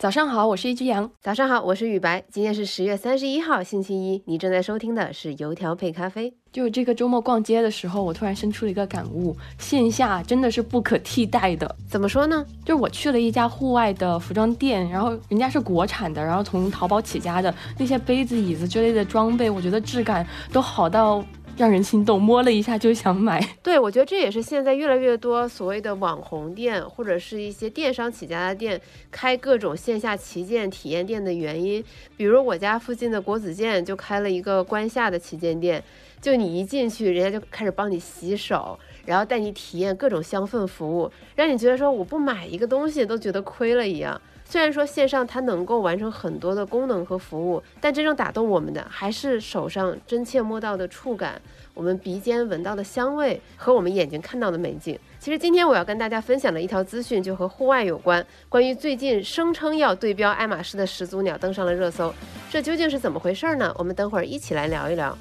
早上好，我是一只羊。早上好，我是雨白。今天是十月三十一号，星期一。你正在收听的是油条配咖啡。就这个周末逛街的时候，我突然生出了一个感悟：线下真的是不可替代的。怎么说呢？就是我去了一家户外的服装店，然后人家是国产的，然后从淘宝起家的那些杯子、椅子之类的装备，我觉得质感都好到。让人心动，摸了一下就想买。对，我觉得这也是现在越来越多所谓的网红店或者是一些电商起家的店开各种线下旗舰体验店的原因。比如我家附近的国子监就开了一个关下的旗舰店，就你一进去，人家就开始帮你洗手，然后带你体验各种香氛服务，让你觉得说我不买一个东西都觉得亏了一样。虽然说线上它能够完成很多的功能和服务，但真正打动我们的还是手上真切摸到的触感，我们鼻尖闻到的香味和我们眼睛看到的美景。其实今天我要跟大家分享的一条资讯就和户外有关，关于最近声称要对标爱马仕的始祖鸟登上了热搜，这究竟是怎么回事呢？我们等会儿一起来聊一聊。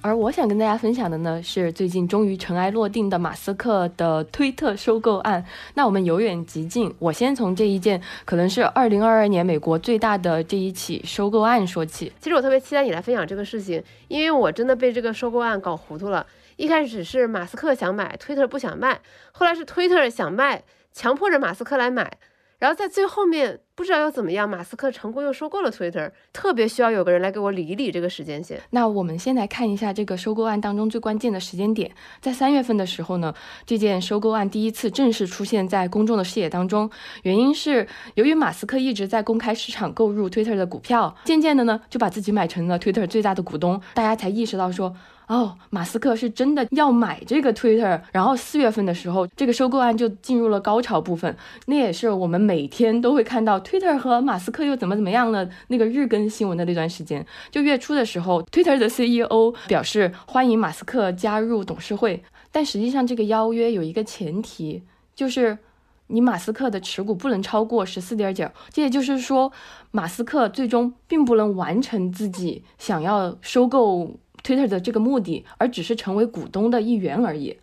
而我想跟大家分享的呢，是最近终于尘埃落定的马斯克的推特收购案。那我们由远及近，我先从这一件可能是二零二二年美国最大的这一起收购案说起。其实我特别期待你来分享这个事情，因为我真的被这个收购案搞糊涂了。一开始是马斯克想买，推特不想卖；后来是推特想卖，强迫着马斯克来买。然后在最后面不知道又怎么样，马斯克成功又收购了 Twitter，特别需要有个人来给我理一理这个时间线。那我们先来看一下这个收购案当中最关键的时间点，在三月份的时候呢，这件收购案第一次正式出现在公众的视野当中。原因是由于马斯克一直在公开市场购入 Twitter 的股票，渐渐的呢就把自己买成了 Twitter 最大的股东，大家才意识到说。哦，马斯克是真的要买这个 Twitter，然后四月份的时候，这个收购案就进入了高潮部分。那也是我们每天都会看到 Twitter 和马斯克又怎么怎么样了那个日更新闻的那段时间。就月初的时候，Twitter 的 CEO 表示欢迎马斯克加入董事会，但实际上这个邀约有一个前提，就是你马斯克的持股不能超过十四点九。这也就是说，马斯克最终并不能完成自己想要收购。Twitter 的这个目的，而只是成为股东的一员而已。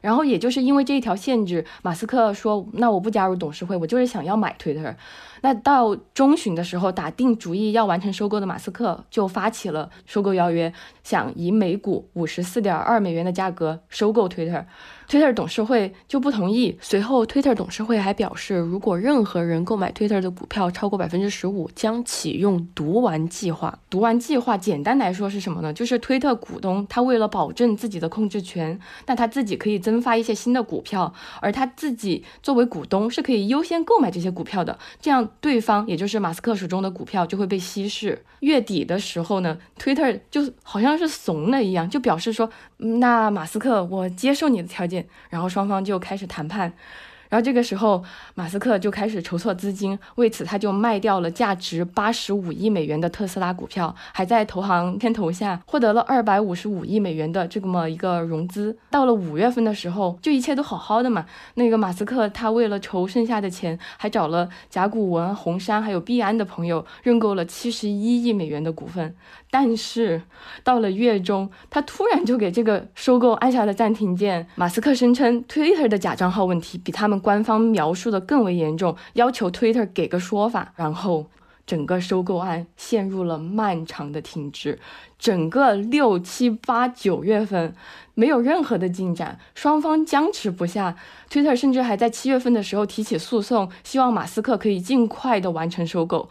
然后，也就是因为这一条限制，马斯克说：“那我不加入董事会，我就是想要买 Twitter。”那到中旬的时候，打定主意要完成收购的马斯克就发起了收购邀约，想以每股五十四点二美元的价格收购 Twitter。Twitter 董事会就不同意。随后，Twitter 董事会还表示，如果任何人购买 Twitter 的股票超过百分之十五，将启用读完计划。读完计划简单来说是什么呢？就是推特股东他为了保证自己的控制权，那他自己可以增发一些新的股票，而他自己作为股东是可以优先购买这些股票的。这样。对方也就是马斯克手中的股票就会被稀释。月底的时候呢，Twitter 就好像是怂了一样，就表示说，那马斯克，我接受你的条件，然后双方就开始谈判。然后这个时候，马斯克就开始筹措资金，为此他就卖掉了价值八十五亿美元的特斯拉股票，还在投行牵头下获得了二百五十五亿美元的这么一个融资。到了五月份的时候，就一切都好好的嘛。那个马斯克他为了筹剩下的钱，还找了甲骨文、红杉还有币安的朋友认购了七十一亿美元的股份。但是到了月中，他突然就给这个收购按下了暂停键。马斯克声称，Twitter 的假账号问题比他们官方描述的更为严重，要求 Twitter 给个说法。然后，整个收购案陷入了漫长的停滞，整个六七八九月份没有任何的进展，双方僵持不下。Twitter 甚至还在七月份的时候提起诉讼，希望马斯克可以尽快的完成收购。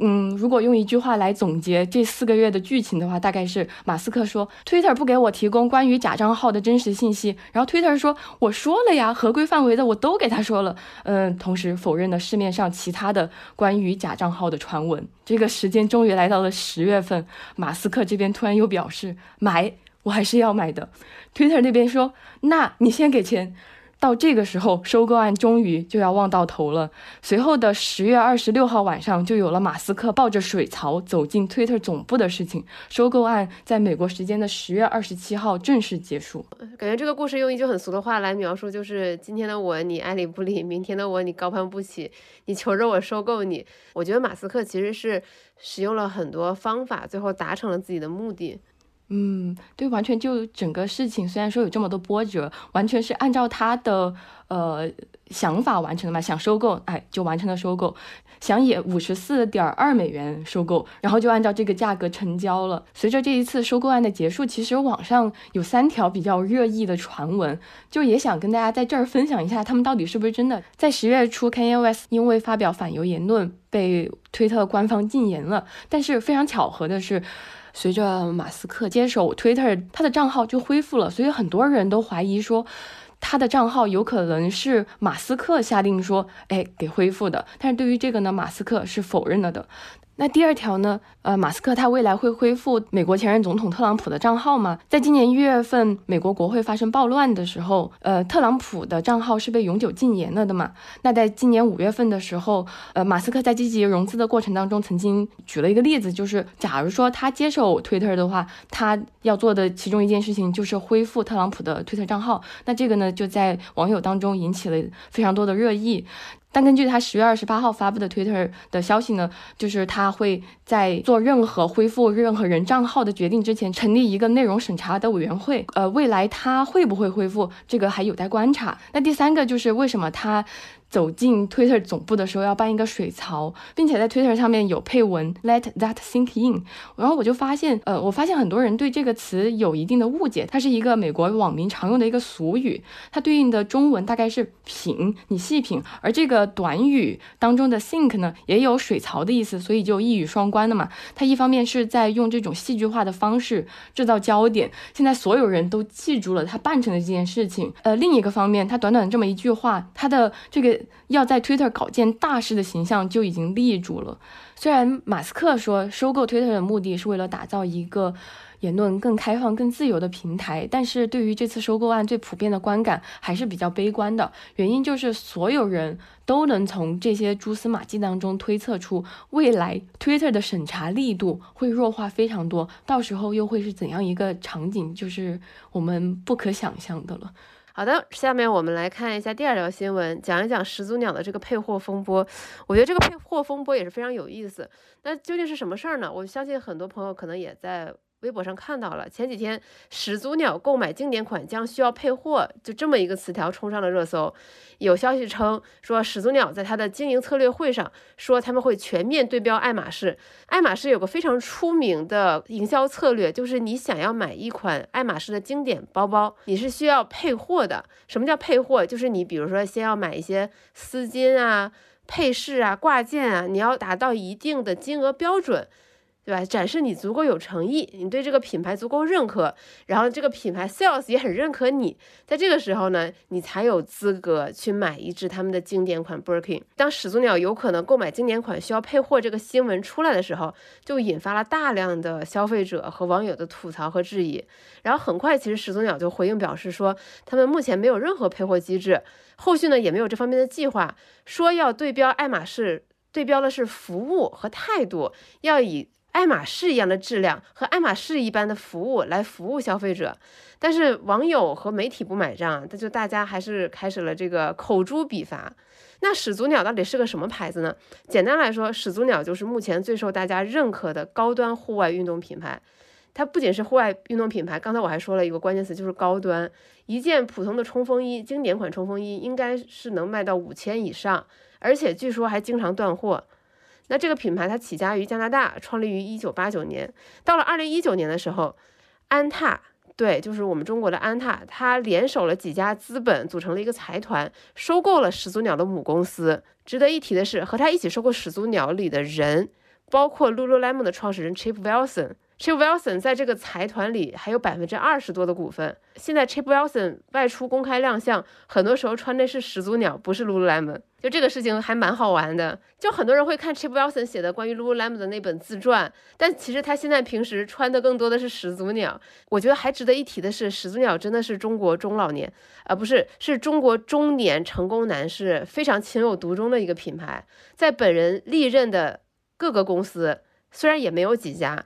嗯，如果用一句话来总结这四个月的剧情的话，大概是马斯克说，Twitter 不给我提供关于假账号的真实信息，然后 Twitter 说，我说了呀，合规范围的我都给他说了，嗯，同时否认了市面上其他的关于假账号的传闻。这个时间终于来到了十月份，马斯克这边突然又表示买，我还是要买的。Twitter 那边说，那你先给钱。到这个时候，收购案终于就要望到头了。随后的十月二十六号晚上，就有了马斯克抱着水槽走进 Twitter 总部的事情。收购案在美国时间的十月二十七号正式结束。感觉这个故事用一句很俗的话来描述，就是今天的我你爱理不理，明天的我你高攀不起，你求着我收购你。我觉得马斯克其实是使用了很多方法，最后达成了自己的目的。嗯，对，完全就整个事情虽然说有这么多波折，完全是按照他的呃想法完成的嘛，想收购，哎，就完成了收购。想以五十四点二美元收购，然后就按照这个价格成交了。随着这一次收购案的结束，其实网上有三条比较热议的传闻，就也想跟大家在这儿分享一下，他们到底是不是真的。在十月初，Kanye West 因为发表反犹言论被推特官方禁言了，但是非常巧合的是，随着马斯克接手 Twitter，他的账号就恢复了，所以很多人都怀疑说。他的账号有可能是马斯克下令说，哎，给恢复的。但是对于这个呢，马斯克是否认了的。那第二条呢？呃，马斯克他未来会恢复美国前任总统特朗普的账号吗？在今年一月份，美国国会发生暴乱的时候，呃，特朗普的账号是被永久禁言了的嘛？那在今年五月份的时候，呃，马斯克在积极融资的过程当中，曾经举了一个例子，就是假如说他接手 Twitter 的话，他要做的其中一件事情就是恢复特朗普的推特账号。那这个呢，就在网友当中引起了非常多的热议。但根据他十月二十八号发布的 Twitter 的消息呢，就是他会在做任何恢复任何人账号的决定之前，成立一个内容审查的委员会。呃，未来他会不会恢复，这个还有待观察。那第三个就是为什么他？走进 Twitter 总部的时候要搬一个水槽，并且在 Twitter 上面有配文 Let that sink in。然后我就发现，呃，我发现很多人对这个词有一定的误解，它是一个美国网民常用的一个俗语，它对应的中文大概是品，你细品。而这个短语当中的 sink 呢，也有水槽的意思，所以就一语双关的嘛。它一方面是在用这种戏剧化的方式制造焦点，现在所有人都记住了他办成的这件事情。呃，另一个方面，他短短这么一句话，他的这个。要在 Twitter 搞件大事的形象就已经立住了。虽然马斯克说收购 Twitter 的目的是为了打造一个言论更开放、更自由的平台，但是对于这次收购案最普遍的观感还是比较悲观的。原因就是所有人都能从这些蛛丝马迹当中推测出，未来 Twitter 的审查力度会弱化非常多，到时候又会是怎样一个场景，就是我们不可想象的了。好的，下面我们来看一下第二条新闻，讲一讲始祖鸟的这个配货风波。我觉得这个配货风波也是非常有意思。那究竟是什么事儿呢？我相信很多朋友可能也在。微博上看到了，前几天始祖鸟购买经典款将需要配货，就这么一个词条冲上了热搜。有消息称说，始祖鸟在它的经营策略会上说，他们会全面对标爱马仕。爱马仕有个非常出名的营销策略，就是你想要买一款爱马仕的经典包包，你是需要配货的。什么叫配货？就是你比如说先要买一些丝巾啊、配饰啊、挂件啊，你要达到一定的金额标准。对吧？展示你足够有诚意，你对这个品牌足够认可，然后这个品牌 sales 也很认可你，在这个时候呢，你才有资格去买一只他们的经典款 Birkin。当始祖鸟有可能购买经典款需要配货这个新闻出来的时候，就引发了大量的消费者和网友的吐槽和质疑。然后很快，其实始祖鸟就回应表示说，他们目前没有任何配货机制，后续呢也没有这方面的计划，说要对标爱马仕，对标的是服务和态度，要以。爱马仕一样的质量和爱马仕一般的服务来服务消费者，但是网友和媒体不买账，那就大家还是开始了这个口诛笔伐。那始祖鸟到底是个什么牌子呢？简单来说，始祖鸟就是目前最受大家认可的高端户外运动品牌。它不仅是户外运动品牌，刚才我还说了一个关键词，就是高端。一件普通的冲锋衣，经典款冲锋衣应该是能卖到五千以上，而且据说还经常断货。那这个品牌它起家于加拿大，创立于一九八九年。到了二零一九年的时候，安踏，对，就是我们中国的安踏，它联手了几家资本，组成了一个财团，收购了始祖鸟的母公司。值得一提的是，和它一起收购始祖鸟里的人，包括 Lululemon 的创始人 Chip Wilson。Chip Wilson 在这个财团里还有百分之二十多的股份。现在 Chip Wilson 外出公开亮相，很多时候穿的是始祖鸟，不是 Lululemon。就这个事情还蛮好玩的。就很多人会看 Chip Wilson 写的关于 Lululemon 的那本自传，但其实他现在平时穿的更多的是始祖鸟。我觉得还值得一提的是，始祖鸟真的是中国中老年，呃，不是，是中国中年成功男士非常情有独钟的一个品牌。在本人历任的各个公司，虽然也没有几家。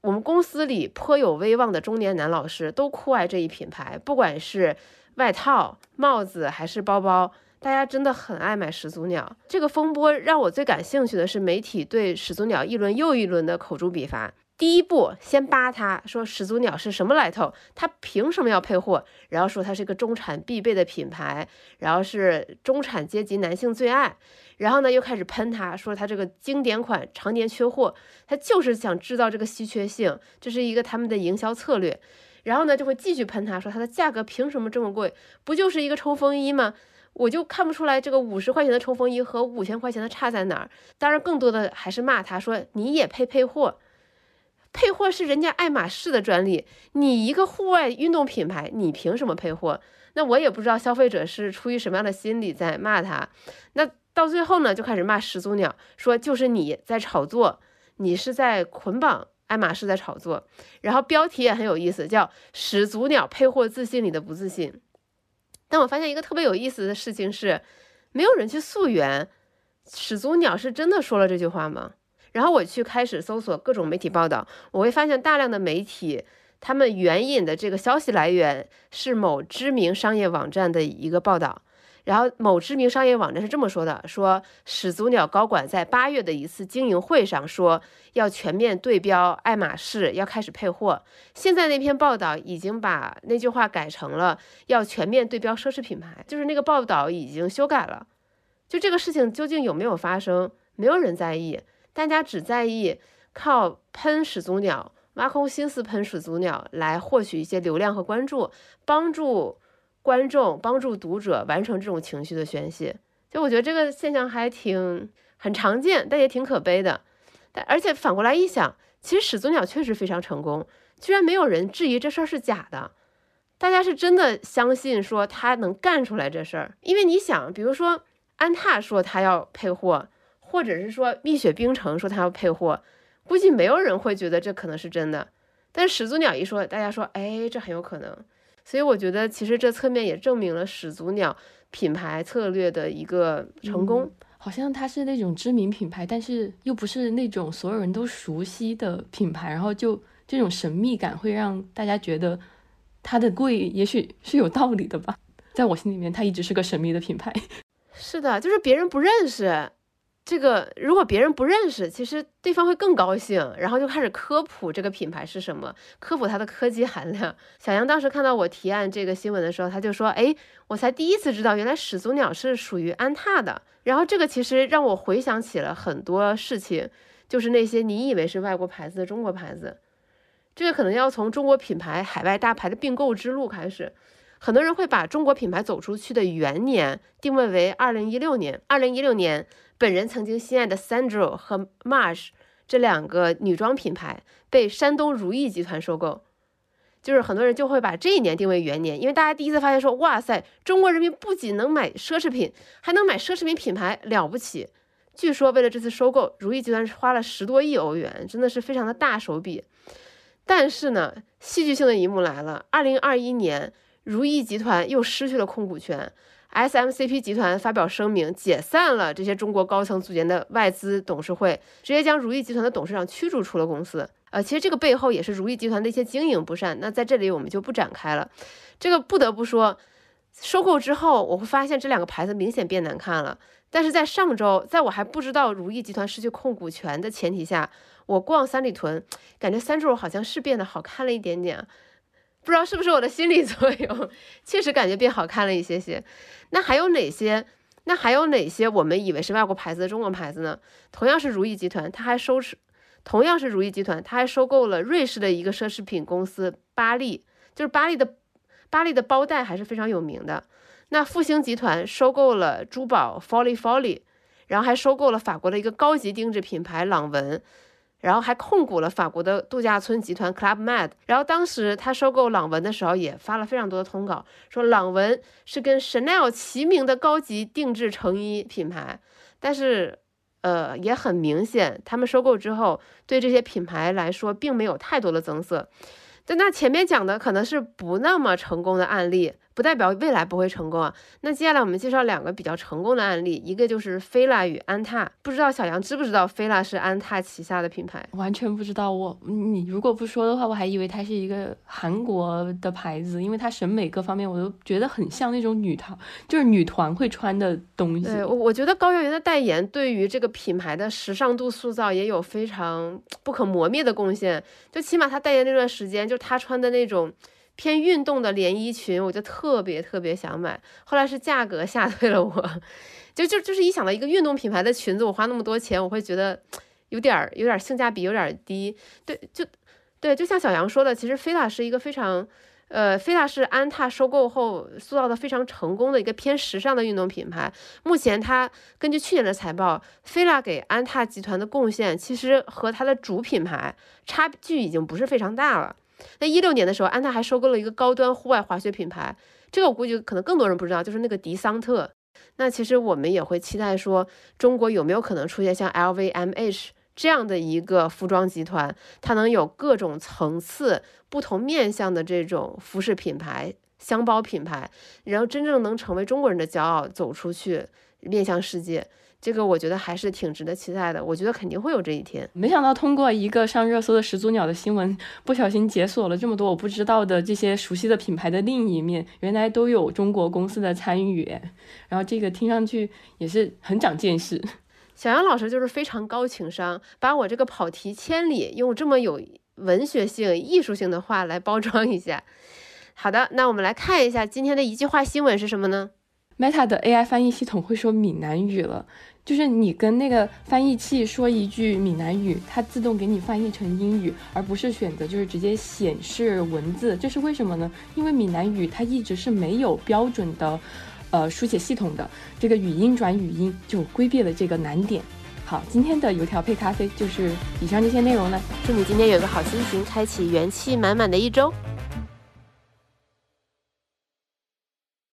我们公司里颇有威望的中年男老师都酷爱这一品牌，不管是外套、帽子还是包包，大家真的很爱买始祖鸟。这个风波让我最感兴趣的是媒体对始祖鸟一轮又一轮的口诛笔伐。第一步先扒他说始祖鸟是什么来头，他凭什么要配货？然后说它是一个中产必备的品牌，然后是中产阶级男性最爱。然后呢，又开始喷他说他这个经典款常年缺货，他就是想制造这个稀缺性，这是一个他们的营销策略。然后呢，就会继续喷他说它的价格凭什么这么贵？不就是一个冲锋衣吗？我就看不出来这个五十块钱的冲锋衣和五千块钱的差在哪儿。当然，更多的还是骂他说你也配配货。配货是人家爱马仕的专利，你一个户外运动品牌，你凭什么配货？那我也不知道消费者是出于什么样的心理在骂他。那到最后呢，就开始骂始祖鸟，说就是你在炒作，你是在捆绑爱马仕在炒作。然后标题也很有意思，叫始祖鸟配货自信里的不自信。但我发现一个特别有意思的事情是，没有人去溯源，始祖鸟是真的说了这句话吗？然后我去开始搜索各种媒体报道，我会发现大量的媒体，他们援引的这个消息来源是某知名商业网站的一个报道。然后某知名商业网站是这么说的：说始祖鸟高管在八月的一次经营会上说，要全面对标爱马仕，要开始配货。现在那篇报道已经把那句话改成了要全面对标奢侈品牌，就是那个报道已经修改了。就这个事情究竟有没有发生，没有人在意。大家只在意靠喷始祖鸟，挖空心思喷始祖鸟来获取一些流量和关注，帮助观众、帮助读者完成这种情绪的宣泄。就我觉得这个现象还挺很常见，但也挺可悲的。但而且反过来一想，其实始祖鸟确实非常成功，居然没有人质疑这事儿是假的，大家是真的相信说他能干出来这事儿。因为你想，比如说安踏说他要配货。或者是说蜜雪冰城说他要配货，估计没有人会觉得这可能是真的。但始祖鸟一说，大家说，哎，这很有可能。所以我觉得，其实这侧面也证明了始祖鸟品牌策略的一个成功。好像它是那种知名品牌，但是又不是那种所有人都熟悉的品牌，然后就这种神秘感会让大家觉得它的贵也许是有道理的吧。在我心里面，它一直是个神秘的品牌。是的，就是别人不认识。这个如果别人不认识，其实对方会更高兴，然后就开始科普这个品牌是什么，科普它的科技含量。小杨当时看到我提案这个新闻的时候，他就说：“哎，我才第一次知道，原来始祖鸟是属于安踏的。”然后这个其实让我回想起了很多事情，就是那些你以为是外国牌子的中国牌子，这个可能要从中国品牌海外大牌的并购之路开始。很多人会把中国品牌走出去的元年定位为二零一六年。二零一六年。本人曾经心爱的 Sandro 和 Marsh 这两个女装品牌被山东如意集团收购，就是很多人就会把这一年定为元年，因为大家第一次发现说，哇塞，中国人民不仅能买奢侈品，还能买奢侈品品牌，了不起。据说为了这次收购，如意集团花了十多亿欧元，真的是非常的大手笔。但是呢，戏剧性的一幕来了，二零二一年，如意集团又失去了控股权。SMCP 集团发表声明，解散了这些中国高层组建的外资董事会，直接将如意集团的董事长驱逐出了公司。呃，其实这个背后也是如意集团的一些经营不善。那在这里我们就不展开了。这个不得不说，收购之后，我会发现这两个牌子明显变难看了。但是在上周，在我还不知道如意集团失去控股权的前提下，我逛三里屯，感觉三柱好像是变得好看了一点点。不知道是不是我的心理作用，确实感觉变好看了一些些。那还有哪些？那还有哪些我们以为是外国牌子的中国牌子呢？同样是如意集团，它还收持，同样是如意集团，它还收购了瑞士的一个奢侈品公司巴利，就是巴利的巴利的包袋还是非常有名的。那复兴集团收购了珠宝 Folly Folly，然后还收购了法国的一个高级定制品牌朗文。然后还控股了法国的度假村集团 Club Med。然后当时他收购朗文的时候，也发了非常多的通稿，说朗文是跟 Chanel 齐名的高级定制成衣品牌。但是，呃，也很明显，他们收购之后，对这些品牌来说，并没有太多的增色。但那前面讲的可能是不那么成功的案例，不代表未来不会成功啊。那接下来我们介绍两个比较成功的案例，一个就是菲拉与安踏。不知道小杨知不知道菲拉是安踏旗下的品牌？完全不知道。我你如果不说的话，我还以为它是一个韩国的牌子，因为它审美各方面我都觉得很像那种女团，就是女团会穿的东西。对，我我觉得高圆圆的代言对于这个品牌的时尚度塑造也有非常不可磨灭的贡献。就起码她代言那段时间，就她穿的那种。偏运动的连衣裙，我就特别特别想买。后来是价格吓退了我，就就就是一想到一个运动品牌的裙子，我花那么多钱，我会觉得有点儿有点性价比有点低。对，就对，就像小杨说的，其实菲拉是一个非常，呃，菲拉是安踏收购后塑造的非常成功的一个偏时尚的运动品牌。目前它根据去年的财报，菲拉给安踏集团的贡献其实和它的主品牌差距已经不是非常大了。那一六年的时候，安踏还收购了一个高端户外滑雪品牌，这个我估计可能更多人不知道，就是那个迪桑特。那其实我们也会期待说，中国有没有可能出现像 LVMH 这样的一个服装集团，它能有各种层次、不同面向的这种服饰品牌、箱包品牌，然后真正能成为中国人的骄傲，走出去面向世界。这个我觉得还是挺值得期待的，我觉得肯定会有这一天。没想到通过一个上热搜的始祖鸟的新闻，不小心解锁了这么多我不知道的这些熟悉的品牌的另一面，原来都有中国公司的参与。然后这个听上去也是很长见识。小杨老师就是非常高情商，把我这个跑题千里用这么有文学性、艺术性的话来包装一下。好的，那我们来看一下今天的一句话新闻是什么呢？Meta 的 AI 翻译系统会说闽南语了，就是你跟那个翻译器说一句闽南语，它自动给你翻译成英语，而不是选择就是直接显示文字。这是为什么呢？因为闽南语它一直是没有标准的，呃，书写系统的，这个语音转语音就规避了这个难点。好，今天的油条配咖啡就是以上这些内容了。祝你今天有个好心情，开启元气满满的一周。